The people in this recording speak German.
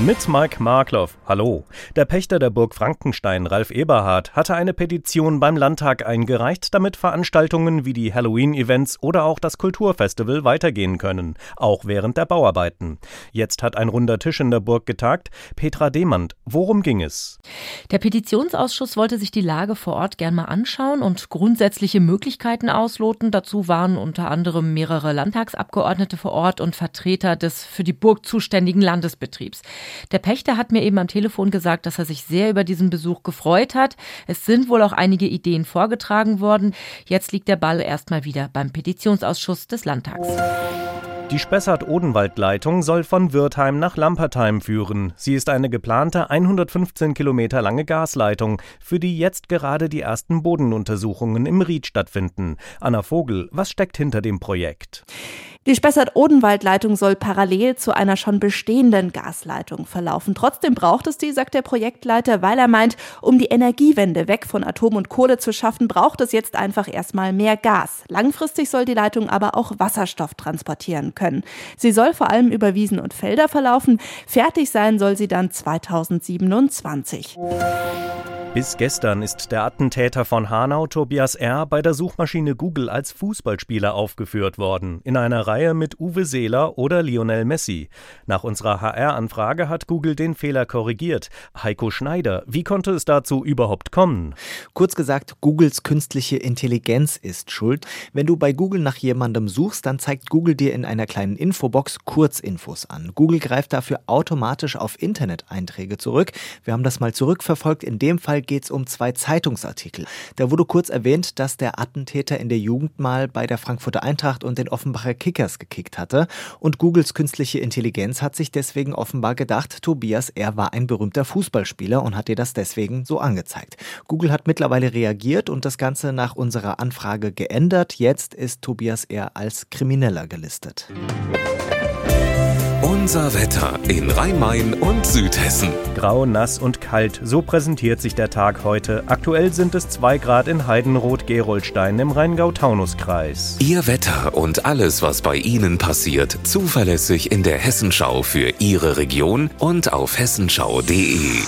Mit Mike Markloff. Hallo. Der Pächter der Burg Frankenstein, Ralf Eberhard, hatte eine Petition beim Landtag eingereicht, damit Veranstaltungen wie die Halloween-Events oder auch das Kulturfestival weitergehen können, auch während der Bauarbeiten. Jetzt hat ein runder Tisch in der Burg getagt. Petra Demand, worum ging es? Der Petitionsausschuss wollte sich die Lage vor Ort gern mal anschauen und grundsätzliche Möglichkeiten ausloten. Dazu waren unter anderem mehrere Landtagsabgeordnete vor Ort und Vertreter des für die Burg zuständigen Landesbetriebs. Der Pächter hat mir eben am Telefon gesagt, dass er sich sehr über diesen Besuch gefreut hat. Es sind wohl auch einige Ideen vorgetragen worden. Jetzt liegt der Ball erstmal wieder beim Petitionsausschuss des Landtags. Die Spessart-Odenwald-Leitung soll von Wirtheim nach Lampertheim führen. Sie ist eine geplante 115 Kilometer lange Gasleitung, für die jetzt gerade die ersten Bodenuntersuchungen im Ried stattfinden. Anna Vogel, was steckt hinter dem Projekt? Die Spessart-Odenwald-Leitung soll parallel zu einer schon bestehenden Gasleitung verlaufen. Trotzdem braucht es die, sagt der Projektleiter, weil er meint, um die Energiewende weg von Atom und Kohle zu schaffen, braucht es jetzt einfach erstmal mehr Gas. Langfristig soll die Leitung aber auch Wasserstoff transportieren können. Sie soll vor allem über Wiesen und Felder verlaufen. Fertig sein soll sie dann 2027. Bis gestern ist der Attentäter von Hanau, Tobias R., bei der Suchmaschine Google als Fußballspieler aufgeführt worden, in einer Reihe mit Uwe Seeler oder Lionel Messi. Nach unserer HR-Anfrage hat Google den Fehler korrigiert. Heiko Schneider, wie konnte es dazu überhaupt kommen? Kurz gesagt, Googles künstliche Intelligenz ist schuld. Wenn du bei Google nach jemandem suchst, dann zeigt Google dir in einer kleinen Infobox Kurzinfos an. Google greift dafür automatisch auf Internet-Einträge zurück. Wir haben das mal zurückverfolgt. In dem Fall geht es um zwei Zeitungsartikel. Da wurde kurz erwähnt, dass der Attentäter in der Jugend mal bei der Frankfurter Eintracht und den Offenbacher Kickers gekickt hatte. Und Googles künstliche Intelligenz hat sich deswegen offenbar gedacht, Tobias, er war ein berühmter Fußballspieler und hat dir das deswegen so angezeigt. Google hat mittlerweile reagiert und das Ganze nach unserer Anfrage geändert. Jetzt ist Tobias eher als Krimineller gelistet. Unser Wetter in Rhein-Main und Südhessen. Grau, nass und kalt, so präsentiert sich der Tag heute. Aktuell sind es 2 Grad in Heidenroth-Gerolstein im Rheingau-Taunus-Kreis. Ihr Wetter und alles, was bei Ihnen passiert, zuverlässig in der Hessenschau für Ihre Region und auf hessenschau.de.